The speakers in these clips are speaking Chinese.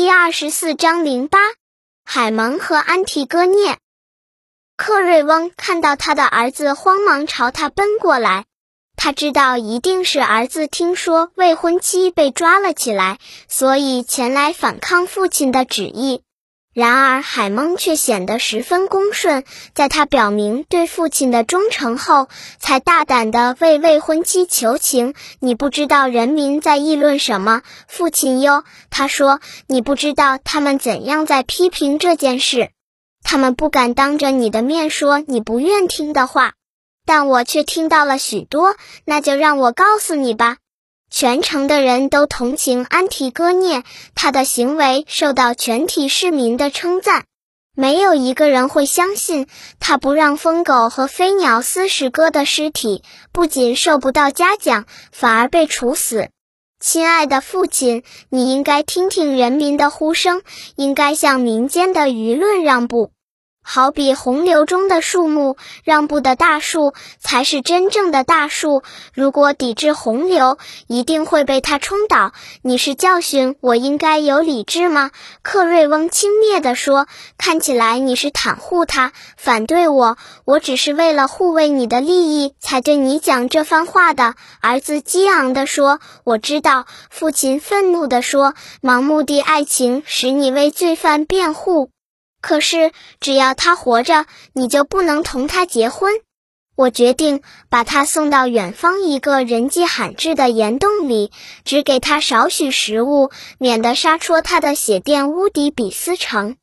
第二十四章零八，海蒙和安提戈涅。克瑞翁看到他的儿子慌忙朝他奔过来，他知道一定是儿子听说未婚妻被抓了起来，所以前来反抗父亲的旨意。然而，海蒙却显得十分恭顺，在他表明对父亲的忠诚后，才大胆地为未婚妻求情。你不知道人民在议论什么，父亲哟，他说，你不知道他们怎样在批评这件事，他们不敢当着你的面说你不愿听的话，但我却听到了许多。那就让我告诉你吧。全城的人都同情安提戈涅，他的行为受到全体市民的称赞。没有一个人会相信，他不让疯狗和飞鸟撕食哥的尸体，不仅受不到嘉奖，反而被处死。亲爱的父亲，你应该听听人民的呼声，应该向民间的舆论让步。好比洪流中的树木，让步的大树才是真正的大树。如果抵制洪流，一定会被它冲倒。你是教训我应该有理智吗？克瑞翁轻蔑地说：“看起来你是袒护他，反对我。我只是为了护卫你的利益，才对你讲这番话的。”儿子激昂地说：“我知道。”父亲愤怒地说：“盲目的爱情使你为罪犯辩护。”可是，只要他活着，你就不能同他结婚。我决定把他送到远方一个人迹罕至的岩洞里，只给他少许食物，免得杀戳他的血殿乌迪比斯城。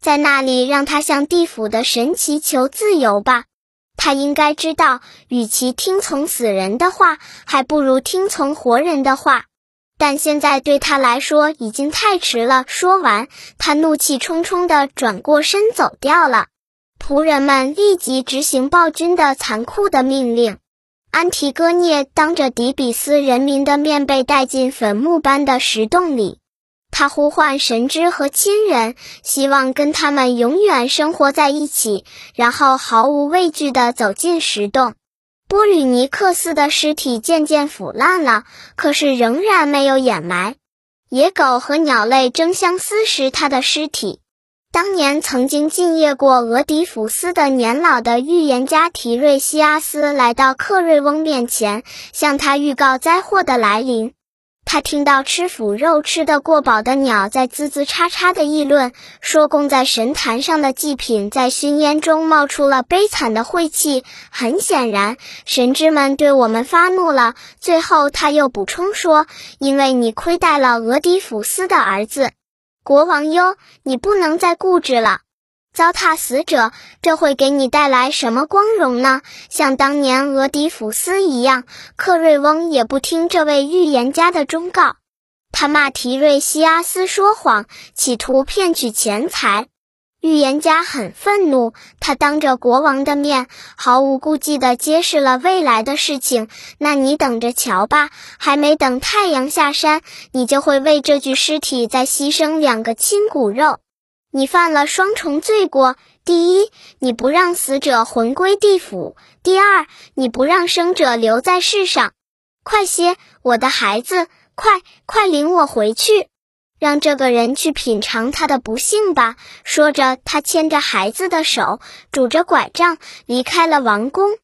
在那里，让他向地府的神祈求自由吧。他应该知道，与其听从死人的话，还不如听从活人的话。但现在对他来说已经太迟了。说完，他怒气冲冲地转过身走掉了。仆人们立即执行暴君的残酷的命令。安提戈涅当着底比斯人民的面被带进坟墓般的石洞里。他呼唤神之和亲人，希望跟他们永远生活在一起，然后毫无畏惧地走进石洞。波吕尼克斯的尸体渐渐腐烂了，可是仍然没有掩埋。野狗和鸟类争相撕食他的尸体。当年曾经敬业过俄狄浦斯的年老的预言家提瑞西阿斯来到克瑞翁面前，向他预告灾祸的来临。他听到吃腐肉吃得过饱的鸟在滋滋叉叉的议论，说供在神坛上的祭品在熏烟中冒出了悲惨的晦气。很显然，神之们对我们发怒了。最后，他又补充说：“因为你亏待了俄狄浦斯的儿子，国王哟，你不能再固执了。”糟蹋死者，这会给你带来什么光荣呢？像当年俄狄浦斯一样，克瑞翁也不听这位预言家的忠告。他骂提瑞西阿斯说谎，企图骗取钱财。预言家很愤怒，他当着国王的面，毫无顾忌地揭示了未来的事情。那你等着瞧吧，还没等太阳下山，你就会为这具尸体再牺牲两个亲骨肉。你犯了双重罪过：第一，你不让死者魂归地府；第二，你不让生者留在世上。快些，我的孩子，快快领我回去，让这个人去品尝他的不幸吧。说着，他牵着孩子的手，拄着拐杖离开了王宫。